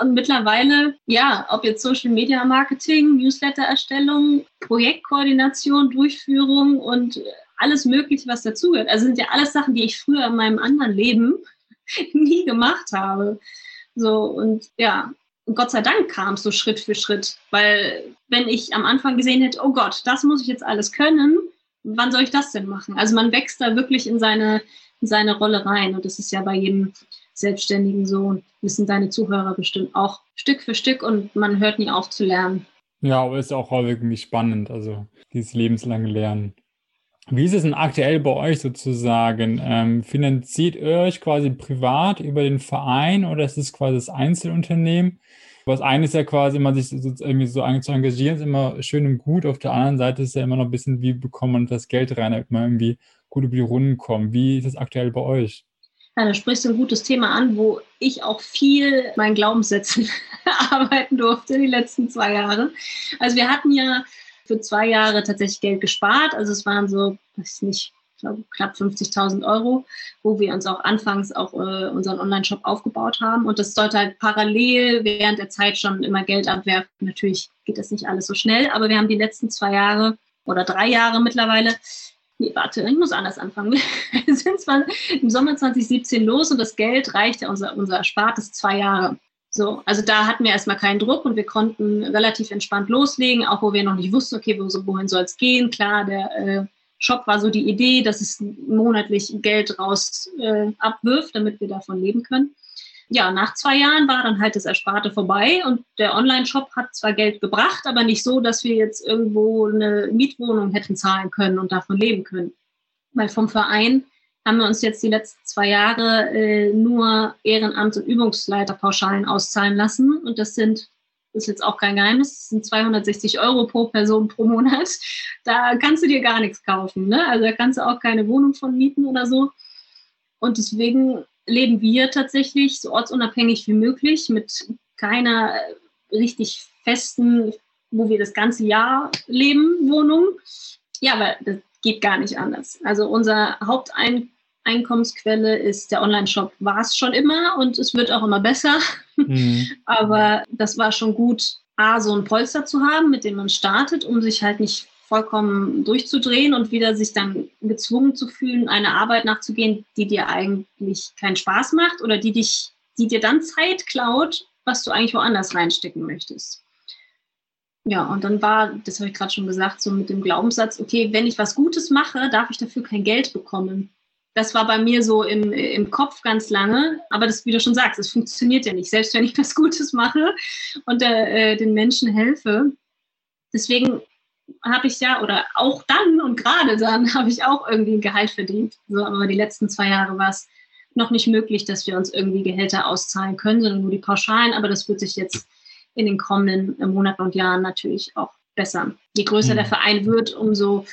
und mittlerweile, ja, ob jetzt Social Media Marketing, Newsletter-Erstellung, Projektkoordination, Durchführung und alles Mögliche, was dazugehört. Also sind ja alles Sachen, die ich früher in meinem anderen Leben nie gemacht habe. So, und ja, und Gott sei Dank kam es so Schritt für Schritt, weil wenn ich am Anfang gesehen hätte, oh Gott, das muss ich jetzt alles können, wann soll ich das denn machen? Also man wächst da wirklich in seine, in seine Rolle rein und das ist ja bei jedem Selbstständigen so wissen deine Zuhörer bestimmt auch Stück für Stück und man hört nie auf zu lernen.
Ja, aber ist auch häufig spannend, also dieses lebenslange Lernen. Wie ist es denn aktuell bei euch sozusagen? Ähm, finanziert ihr euch quasi privat über den Verein oder ist es quasi das Einzelunternehmen? Was eine ist ja quasi, man sich so, irgendwie so zu engagieren, ist immer schön und gut. Auf der anderen Seite ist ja immer noch ein bisschen, wie bekommt man das Geld rein, damit man irgendwie gut über die Runden kommt. Wie ist es aktuell bei euch?
Ja, da sprichst du ein gutes Thema an, wo ich auch viel meinen Glaubenssätzen arbeiten durfte die letzten zwei Jahre. Also wir hatten ja für zwei Jahre tatsächlich Geld gespart. Also es waren so, weiß ich nicht, ich glaube, knapp 50.000 Euro, wo wir uns auch anfangs auch äh, unseren Online-Shop aufgebaut haben. Und das sollte halt parallel während der Zeit schon immer Geld abwerfen. Natürlich geht das nicht alles so schnell, aber wir haben die letzten zwei Jahre oder drei Jahre mittlerweile. Nee, warte, ich muss anders anfangen. Wir sind zwar im Sommer 2017 los und das Geld reichte unser, unser Erspartes zwei Jahre. So, also da hatten wir erstmal keinen Druck und wir konnten relativ entspannt loslegen, auch wo wir noch nicht wussten, okay, wohin soll es gehen. Klar, der äh, Shop war so die Idee, dass es monatlich Geld raus äh, abwirft, damit wir davon leben können. Ja, nach zwei Jahren war dann halt das Ersparte vorbei und der Online-Shop hat zwar Geld gebracht, aber nicht so, dass wir jetzt irgendwo eine Mietwohnung hätten zahlen können und davon leben können. Weil vom Verein haben wir uns jetzt die letzten zwei Jahre äh, nur Ehrenamts- und Übungsleiterpauschalen auszahlen lassen. Und das sind, das ist jetzt auch kein Geheimnis, das sind 260 Euro pro Person pro Monat. Da kannst du dir gar nichts kaufen. Ne? Also da kannst du auch keine Wohnung von mieten oder so. Und deswegen leben wir tatsächlich so ortsunabhängig wie möglich mit keiner richtig festen, wo wir das ganze Jahr leben, Wohnung. Ja, weil das geht gar nicht anders. Also unser Haupteinkommensquelle ist der Online-Shop, war es schon immer und es wird auch immer besser. Mhm. Aber das war schon gut, A, so ein Polster zu haben, mit dem man startet, um sich halt nicht vollkommen durchzudrehen und wieder sich dann gezwungen zu fühlen, eine Arbeit nachzugehen, die dir eigentlich keinen Spaß macht oder die dich, die dir dann Zeit klaut, was du eigentlich woanders reinstecken möchtest. Ja, und dann war, das habe ich gerade schon gesagt, so mit dem Glaubenssatz, okay, wenn ich was Gutes mache, darf ich dafür kein Geld bekommen. Das war bei mir so im, im Kopf ganz lange, aber das, wie du schon sagst, es funktioniert ja nicht. Selbst wenn ich was Gutes mache und äh, den Menschen helfe. Deswegen habe ich ja, oder auch dann und gerade dann habe ich auch irgendwie ein Gehalt verdient. So, aber die letzten zwei Jahre war es noch nicht möglich, dass wir uns irgendwie Gehälter auszahlen können, sondern nur die Pauschalen. Aber das wird sich jetzt in den kommenden Monaten und Jahren natürlich auch besser. Je größer mhm. der Verein wird, umso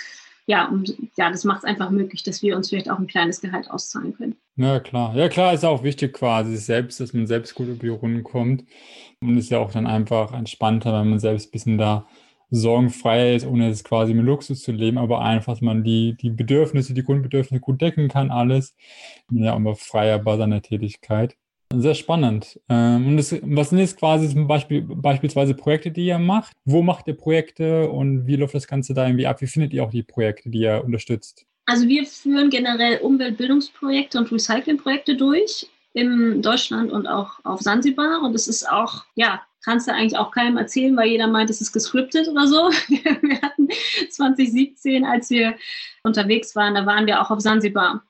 ja, um, ja, das macht es einfach möglich, dass wir uns vielleicht auch ein kleines Gehalt auszahlen können.
Ja, klar. Ja, klar, ist auch wichtig quasi selbst, dass man selbst gut über die Runden kommt. Und ist ja auch dann einfach entspannter, wenn man selbst ein bisschen da sorgenfrei ist, ohne es quasi mit Luxus zu leben, aber einfach, dass man die, die Bedürfnisse, die Grundbedürfnisse gut decken kann, alles. Ja, aber freier bei seiner Tätigkeit. Sehr spannend. Ähm, und das, was sind jetzt quasi zum Beispiel beispielsweise Projekte, die ihr macht? Wo macht ihr Projekte und wie läuft das Ganze da irgendwie ab? Wie findet ihr auch die Projekte, die ihr unterstützt?
Also wir führen generell Umweltbildungsprojekte und Recyclingprojekte durch in Deutschland und auch auf Sansibar. Und es ist auch, ja, kannst du eigentlich auch keinem erzählen, weil jeder meint, es ist gescriptet oder so. Wir hatten 2017, als wir unterwegs waren, da waren wir auch auf Sansibar.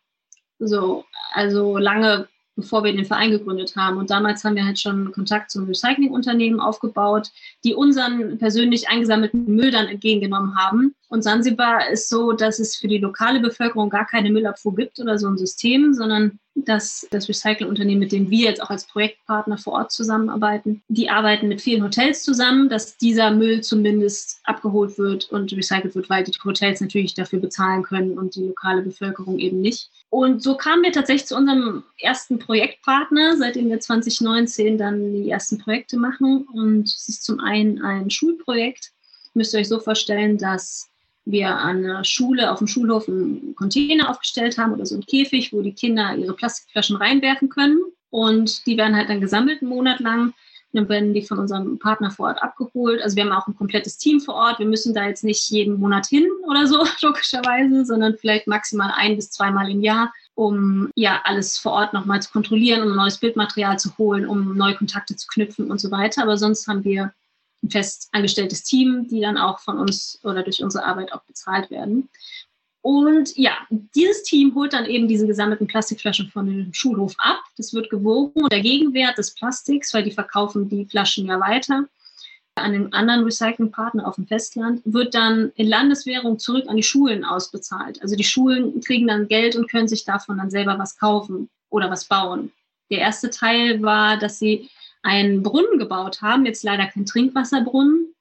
So, also lange bevor wir den Verein gegründet haben. Und damals haben wir halt schon Kontakt zum Recyclingunternehmen aufgebaut, die unseren persönlich eingesammelten Müll dann entgegengenommen haben. Und Sansibar ist so, dass es für die lokale Bevölkerung gar keine Müllabfuhr gibt oder so ein System, sondern dass das Recyclingunternehmen, mit dem wir jetzt auch als Projektpartner vor Ort zusammenarbeiten, die arbeiten mit vielen Hotels zusammen, dass dieser Müll zumindest abgeholt wird und recycelt wird, weil die Hotels natürlich dafür bezahlen können und die lokale Bevölkerung eben nicht. Und so kamen wir tatsächlich zu unserem ersten Projektpartner, seitdem wir 2019 dann die ersten Projekte machen. Und es ist zum einen ein Schulprojekt. Müsst ihr euch so vorstellen, dass wir an einer Schule, auf dem Schulhof einen Container aufgestellt haben oder so einen Käfig, wo die Kinder ihre Plastikflaschen reinwerfen können. Und die werden halt dann gesammelt einen Monat lang. Dann werden die von unserem Partner vor Ort abgeholt. Also wir haben auch ein komplettes Team vor Ort. Wir müssen da jetzt nicht jeden Monat hin oder so, logischerweise, sondern vielleicht maximal ein bis zweimal im Jahr, um ja alles vor Ort nochmal zu kontrollieren, um neues Bildmaterial zu holen, um neue Kontakte zu knüpfen und so weiter. Aber sonst haben wir ein fest angestelltes Team, die dann auch von uns oder durch unsere Arbeit auch bezahlt werden. Und ja, dieses Team holt dann eben diese gesammelten Plastikflaschen von dem Schulhof ab. Das wird gewogen und der Gegenwert des Plastiks, weil die verkaufen die Flaschen ja weiter an den anderen Recyclingpartner auf dem Festland, wird dann in Landeswährung zurück an die Schulen ausbezahlt. Also die Schulen kriegen dann Geld und können sich davon dann selber was kaufen oder was bauen. Der erste Teil war, dass sie einen Brunnen gebaut haben, jetzt leider kein Trinkwasserbrunnen,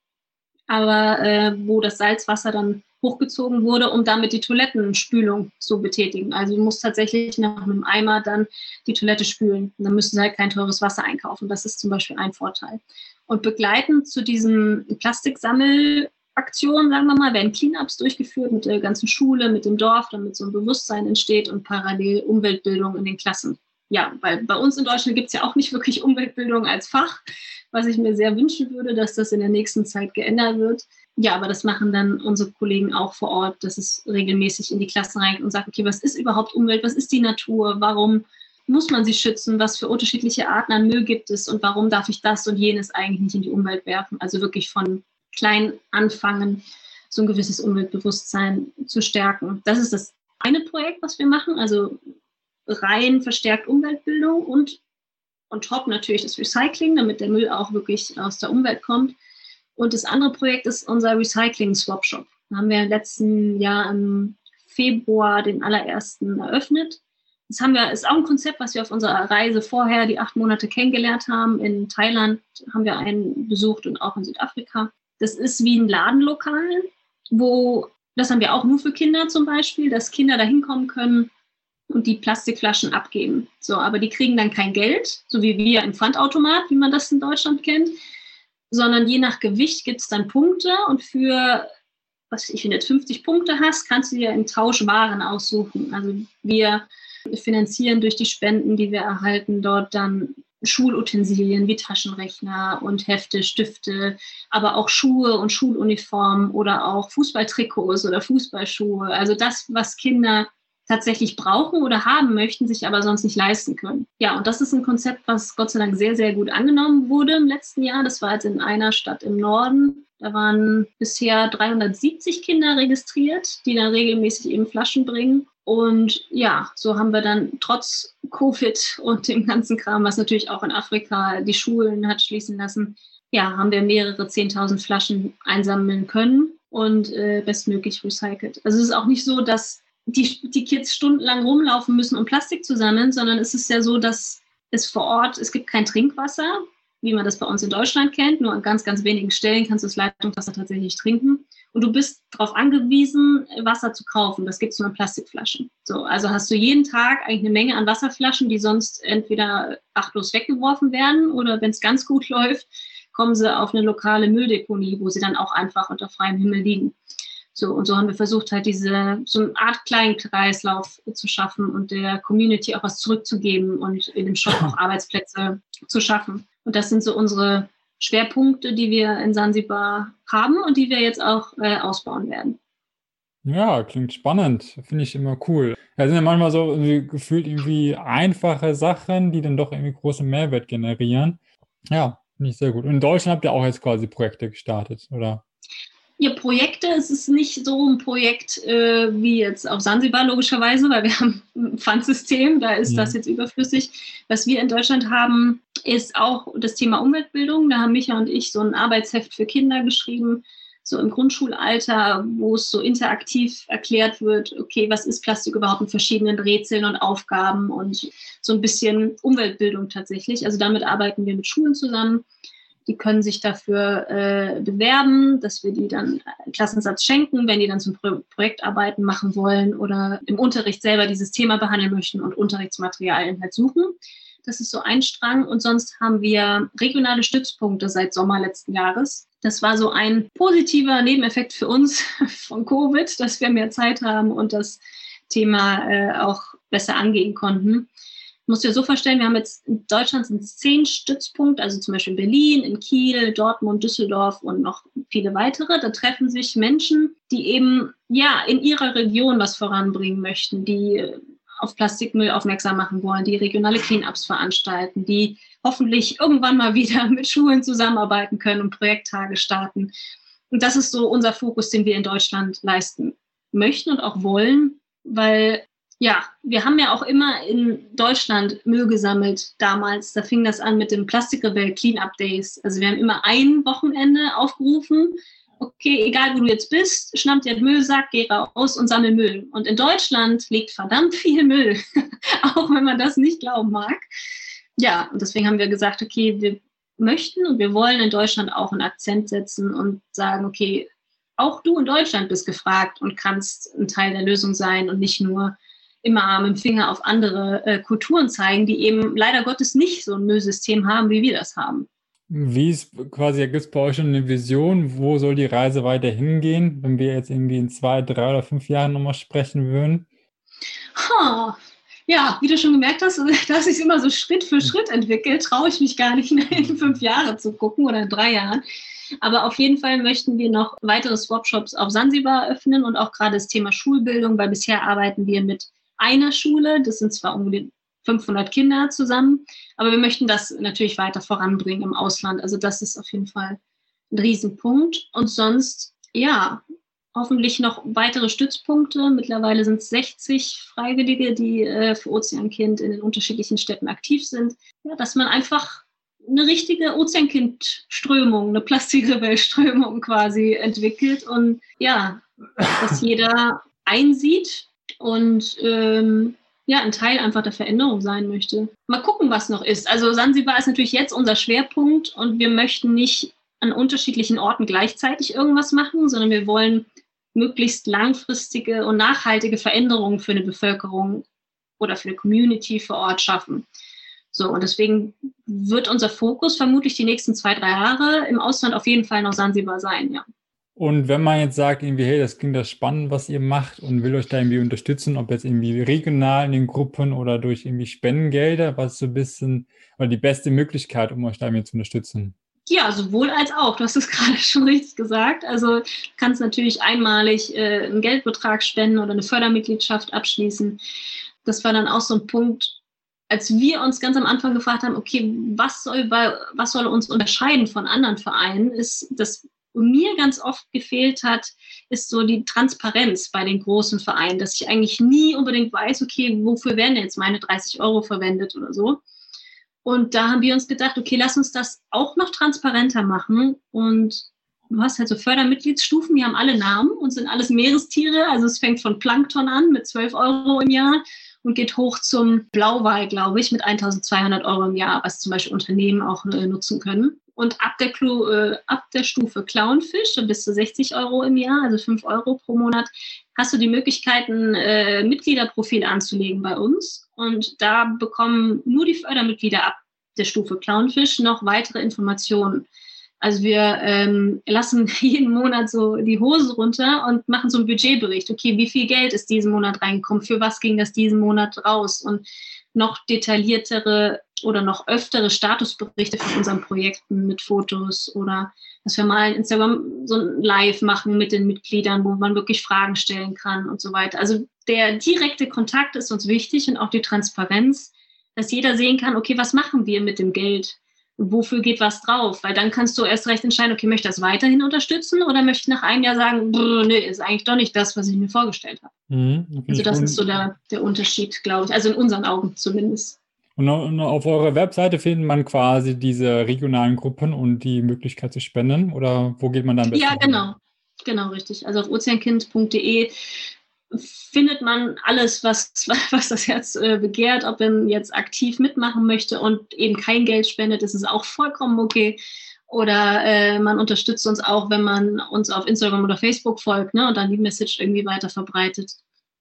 aber äh, wo das Salzwasser dann hochgezogen wurde, um damit die Toilettenspülung zu betätigen. Also du musst tatsächlich nach einem Eimer dann die Toilette spülen. Und dann müssen sie halt kein teures Wasser einkaufen. Das ist zum Beispiel ein Vorteil. Und begleitend zu diesen Plastiksammelaktionen, sagen wir mal, werden Cleanups durchgeführt mit der ganzen Schule, mit dem Dorf, damit so ein Bewusstsein entsteht und parallel Umweltbildung in den Klassen ja, weil bei uns in Deutschland gibt es ja auch nicht wirklich Umweltbildung als Fach, was ich mir sehr wünschen würde, dass das in der nächsten Zeit geändert wird. ja, aber das machen dann unsere Kollegen auch vor Ort, dass es regelmäßig in die Klassen reingeht und sagt, okay, was ist überhaupt Umwelt, was ist die Natur, warum muss man sie schützen, was für unterschiedliche Arten an Müll gibt es und warum darf ich das und jenes eigentlich nicht in die Umwelt werfen. Also wirklich von klein anfangen, so ein gewisses Umweltbewusstsein zu stärken. Das ist das eine Projekt, was wir machen, also rein verstärkt Umweltbildung und on top natürlich das Recycling, damit der Müll auch wirklich aus der Umwelt kommt. Und das andere Projekt ist unser Recycling Swap Shop. Da haben wir im letzten Jahr im Februar den allerersten eröffnet. Das haben wir, ist auch ein Konzept, was wir auf unserer Reise vorher, die acht Monate kennengelernt haben. In Thailand haben wir einen besucht und auch in Südafrika. Das ist wie ein Ladenlokal, wo, das haben wir auch nur für Kinder zum Beispiel, dass Kinder da hinkommen können und die Plastikflaschen abgeben. So, aber die kriegen dann kein Geld, so wie wir im Pfandautomat, wie man das in Deutschland kennt, sondern je nach Gewicht gibt es dann Punkte und für, was ich, jetzt 50 Punkte hast, kannst du dir im Tausch Waren aussuchen. Also wir finanzieren durch die Spenden, die wir erhalten, dort dann Schulutensilien wie Taschenrechner und Hefte, Stifte, aber auch Schuhe und Schuluniformen oder auch Fußballtrikots oder Fußballschuhe. Also das, was Kinder tatsächlich brauchen oder haben möchten, sich aber sonst nicht leisten können. Ja, und das ist ein Konzept, was Gott sei Dank sehr, sehr gut angenommen wurde im letzten Jahr. Das war jetzt in einer Stadt im Norden. Da waren bisher 370 Kinder registriert, die dann regelmäßig eben Flaschen bringen. Und ja, so haben wir dann trotz Covid und dem ganzen Kram, was natürlich auch in Afrika die Schulen hat schließen lassen, ja, haben wir mehrere 10.000 Flaschen einsammeln können und äh, bestmöglich recycelt. Also es ist auch nicht so, dass die, die Kids stundenlang rumlaufen müssen, um Plastik zu sammeln, sondern es ist ja so, dass es vor Ort, es gibt kein Trinkwasser, wie man das bei uns in Deutschland kennt. Nur an ganz, ganz wenigen Stellen kannst du das Leitungswasser tatsächlich trinken. Und du bist darauf angewiesen, Wasser zu kaufen. Das gibt es nur in Plastikflaschen. So, also hast du jeden Tag eigentlich eine Menge an Wasserflaschen, die sonst entweder achtlos weggeworfen werden oder wenn es ganz gut läuft, kommen sie auf eine lokale Mülldeponie, wo sie dann auch einfach unter freiem Himmel liegen. So, und so haben wir versucht, halt diese, so eine Art kleinen Kreislauf zu schaffen und der Community auch was zurückzugeben und in dem Shop auch Arbeitsplätze zu schaffen. Und das sind so unsere Schwerpunkte, die wir in Sansibar haben und die wir jetzt auch äh, ausbauen werden.
Ja, klingt spannend. Finde ich immer cool. Da sind ja manchmal so irgendwie gefühlt irgendwie einfache Sachen, die dann doch irgendwie großen Mehrwert generieren. Ja, finde ich sehr gut. Und in Deutschland habt ihr auch jetzt quasi Projekte gestartet, oder?
Ja, Projekte, es ist nicht so ein Projekt äh, wie jetzt auf Sansibar logischerweise, weil wir haben ein Pfandsystem, da ist ja. das jetzt überflüssig. Was wir in Deutschland haben, ist auch das Thema Umweltbildung. Da haben Micha und ich so ein Arbeitsheft für Kinder geschrieben, so im Grundschulalter, wo es so interaktiv erklärt wird, okay, was ist Plastik überhaupt in verschiedenen Rätseln und Aufgaben und so ein bisschen Umweltbildung tatsächlich. Also damit arbeiten wir mit Schulen zusammen. Die können sich dafür äh, bewerben, dass wir die dann einen Klassensatz schenken, wenn die dann zum Pro Projektarbeiten machen wollen oder im Unterricht selber dieses Thema behandeln möchten und Unterrichtsmaterialien halt suchen. Das ist so ein Strang. Und sonst haben wir regionale Stützpunkte seit Sommer letzten Jahres. Das war so ein positiver Nebeneffekt für uns von Covid, dass wir mehr Zeit haben und das Thema äh, auch besser angehen konnten musst dir so vorstellen, wir haben jetzt in Deutschland sind zehn Stützpunkte, also zum Beispiel in Berlin, in Kiel, Dortmund, Düsseldorf und noch viele weitere. Da treffen sich Menschen, die eben ja in ihrer Region was voranbringen möchten, die auf Plastikmüll aufmerksam machen wollen, die regionale Cleanups veranstalten, die hoffentlich irgendwann mal wieder mit Schulen zusammenarbeiten können und Projekttage starten. Und das ist so unser Fokus, den wir in Deutschland leisten möchten und auch wollen, weil ja, wir haben ja auch immer in Deutschland Müll gesammelt damals. Da fing das an mit dem Plastikrebell Cleanup Days. Also wir haben immer ein Wochenende aufgerufen. Okay, egal wo du jetzt bist, schnapp dir den Müllsack, geh raus und sammel Müll. Und in Deutschland liegt verdammt viel Müll, auch wenn man das nicht glauben mag. Ja, und deswegen haben wir gesagt, okay, wir möchten und wir wollen in Deutschland auch einen Akzent setzen und sagen, okay, auch du in Deutschland bist gefragt und kannst ein Teil der Lösung sein und nicht nur immer mit dem Finger auf andere äh, Kulturen zeigen, die eben leider Gottes nicht so ein Müllsystem haben, wie wir das haben.
Wie ist quasi, gibt es bei euch schon eine Vision, wo soll die Reise weiter hingehen, wenn wir jetzt irgendwie in zwei, drei oder fünf Jahren nochmal sprechen würden?
Ha, ja, wie du schon gemerkt hast, dass sich immer so Schritt für Schritt entwickelt, traue ich mich gar nicht in fünf Jahre zu gucken oder in drei Jahren. Aber auf jeden Fall möchten wir noch weitere Swap-Shops auf Sansibar öffnen und auch gerade das Thema Schulbildung, weil bisher arbeiten wir mit einer Schule. Das sind zwar ungefähr 500 Kinder zusammen, aber wir möchten das natürlich weiter voranbringen im Ausland. Also das ist auf jeden Fall ein Riesenpunkt. Und sonst, ja, hoffentlich noch weitere Stützpunkte. Mittlerweile sind es 60 Freiwillige, die äh, für Ozeankind in den unterschiedlichen Städten aktiv sind. Ja, dass man einfach eine richtige Ozeankind-Strömung, eine Plastikrebell-Strömung quasi entwickelt und ja, dass jeder einsieht und ähm, ja, ein Teil einfach der Veränderung sein möchte. Mal gucken, was noch ist. Also Sansibar ist natürlich jetzt unser Schwerpunkt und wir möchten nicht an unterschiedlichen Orten gleichzeitig irgendwas machen, sondern wir wollen möglichst langfristige und nachhaltige Veränderungen für eine Bevölkerung oder für eine Community vor Ort schaffen. So, und deswegen wird unser Fokus vermutlich die nächsten zwei, drei Jahre im Ausland auf jeden Fall noch Sansibar sein, ja.
Und wenn man jetzt sagt, irgendwie, hey, das klingt das spannend, was ihr macht und will euch da irgendwie unterstützen, ob jetzt irgendwie regional in den Gruppen oder durch irgendwie Spendengelder, was so ein bisschen, oder die beste Möglichkeit, um euch da irgendwie zu unterstützen?
Ja, sowohl als auch. Du hast es gerade schon richtig gesagt. Also kannst natürlich einmalig äh, einen Geldbetrag spenden oder eine Fördermitgliedschaft abschließen. Das war dann auch so ein Punkt, als wir uns ganz am Anfang gefragt haben, okay, was soll, was soll uns unterscheiden von anderen Vereinen, ist, dass mir ganz oft gefehlt hat, ist so die Transparenz bei den großen Vereinen, dass ich eigentlich nie unbedingt weiß, okay, wofür werden jetzt meine 30 Euro verwendet oder so. Und da haben wir uns gedacht, okay, lass uns das auch noch transparenter machen. Und du hast halt so Fördermitgliedsstufen, die haben alle Namen und sind alles Meerestiere. Also es fängt von Plankton an mit 12 Euro im Jahr und geht hoch zum Blauwal, glaube ich, mit 1200 Euro im Jahr, was zum Beispiel Unternehmen auch äh, nutzen können. Und ab der, Clu, äh, ab der Stufe Clownfish, bis zu 60 Euro im Jahr, also 5 Euro pro Monat, hast du die Möglichkeit, ein äh, Mitgliederprofil anzulegen bei uns. Und da bekommen nur die Fördermitglieder ab der Stufe Clownfish noch weitere Informationen. Also wir ähm, lassen jeden Monat so die Hose runter und machen so einen Budgetbericht. Okay, wie viel Geld ist diesen Monat reingekommen? Für was ging das diesen Monat raus? Und noch detailliertere oder noch öftere Statusberichte von unseren Projekten mit Fotos oder dass wir mal Instagram so ein Live machen mit den Mitgliedern, wo man wirklich Fragen stellen kann und so weiter. Also der direkte Kontakt ist uns wichtig und auch die Transparenz, dass jeder sehen kann, okay, was machen wir mit dem Geld? Wofür geht was drauf? Weil dann kannst du erst recht entscheiden, okay, möchte ich das weiterhin unterstützen oder möchte ich nach einem Jahr sagen, nee, ist eigentlich doch nicht das, was ich mir vorgestellt habe. Mhm, also das ist so der, der Unterschied, glaube ich. Also in unseren Augen zumindest.
Und auf eurer Webseite findet man quasi diese regionalen Gruppen und die Möglichkeit zu spenden? Oder wo geht man dann?
Ja, genau. Genau, richtig. Also auf ozeankind.de findet man alles, was, was das Herz äh, begehrt. Ob man jetzt aktiv mitmachen möchte und eben kein Geld spendet, ist es auch vollkommen okay. Oder äh, man unterstützt uns auch, wenn man uns auf Instagram oder Facebook folgt ne, und dann die Message irgendwie weiter verbreitet.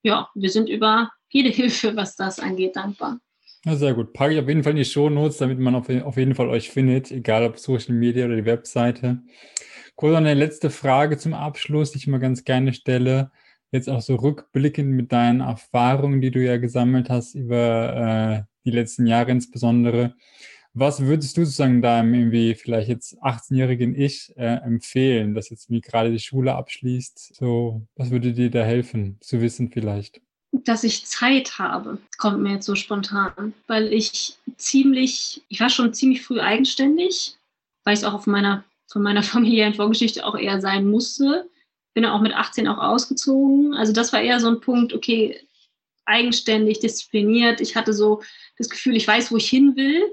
Ja, wir sind über jede Hilfe, was das angeht, dankbar.
Ja, sehr gut. Packe ich auf jeden Fall in die Show Notes, damit man auf, auf jeden Fall euch findet, egal ob Social Media oder die Webseite. Kurz eine letzte Frage zum Abschluss, die ich immer ganz gerne stelle jetzt auch so rückblickend mit deinen Erfahrungen, die du ja gesammelt hast über äh, die letzten Jahre insbesondere, was würdest du sozusagen deinem irgendwie vielleicht jetzt 18-jährigen Ich äh, empfehlen, das jetzt wie gerade die Schule abschließt? So, was würde dir da helfen zu wissen vielleicht?
Dass ich Zeit habe, kommt mir jetzt so spontan, weil ich ziemlich, ich war schon ziemlich früh eigenständig, weil ich es auch auf meiner, von meiner familiären Vorgeschichte auch eher sein musste bin dann auch mit 18 auch ausgezogen. Also das war eher so ein Punkt, okay, eigenständig, diszipliniert. Ich hatte so das Gefühl, ich weiß, wo ich hin will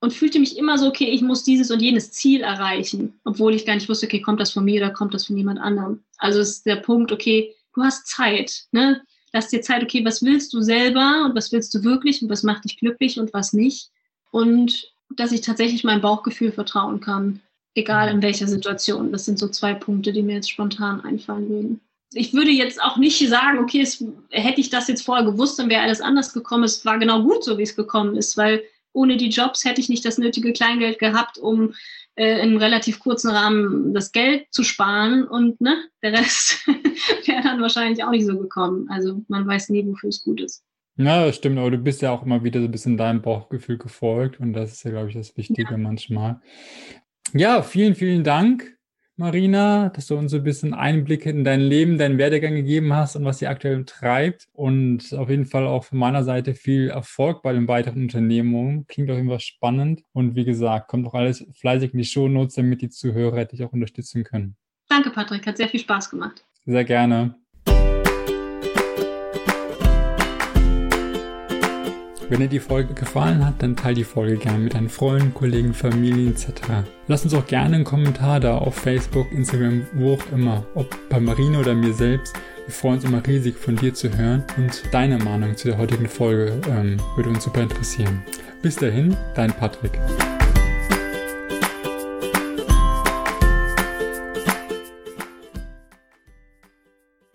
und fühlte mich immer so, okay, ich muss dieses und jenes Ziel erreichen, obwohl ich gar nicht wusste, okay, kommt das von mir oder kommt das von jemand anderem. Also ist der Punkt, okay, du hast Zeit, ne? Lass dir Zeit, okay, was willst du selber und was willst du wirklich und was macht dich glücklich und was nicht. Und dass ich tatsächlich meinem Bauchgefühl vertrauen kann egal in welcher Situation. Das sind so zwei Punkte, die mir jetzt spontan einfallen würden. Ich würde jetzt auch nicht sagen, okay, es, hätte ich das jetzt vorher gewusst, dann wäre alles anders gekommen. Es war genau gut so, wie es gekommen ist, weil ohne die Jobs hätte ich nicht das nötige Kleingeld gehabt, um äh, in einem relativ kurzen Rahmen das Geld zu sparen und ne, der Rest wäre dann wahrscheinlich auch nicht so gekommen. Also man weiß nie, wofür es gut ist.
Ja, das stimmt, aber du bist ja auch immer wieder so ein bisschen deinem Bauchgefühl gefolgt und das ist ja, glaube ich, das Wichtige ja. manchmal. Ja, vielen, vielen Dank Marina, dass du uns so ein bisschen Einblicke in dein Leben, deinen Werdegang gegeben hast und was sie aktuell treibt. Und auf jeden Fall auch von meiner Seite viel Erfolg bei den weiteren Unternehmungen. Klingt auf jeden Fall spannend. Und wie gesagt, kommt auch alles fleißig in die Shownotes, damit die Zuhörer dich auch unterstützen können.
Danke, Patrick. Hat sehr viel Spaß gemacht.
Sehr gerne. Wenn dir die Folge gefallen hat, dann teile die Folge gerne mit deinen Freunden, Kollegen, Familien etc. Lass uns auch gerne einen Kommentar da auf Facebook, Instagram, wo auch immer, ob bei Marine oder mir selbst. Wir freuen uns immer riesig von dir zu hören und deine Meinung zu der heutigen Folge ähm, würde uns super interessieren. Bis dahin, dein Patrick.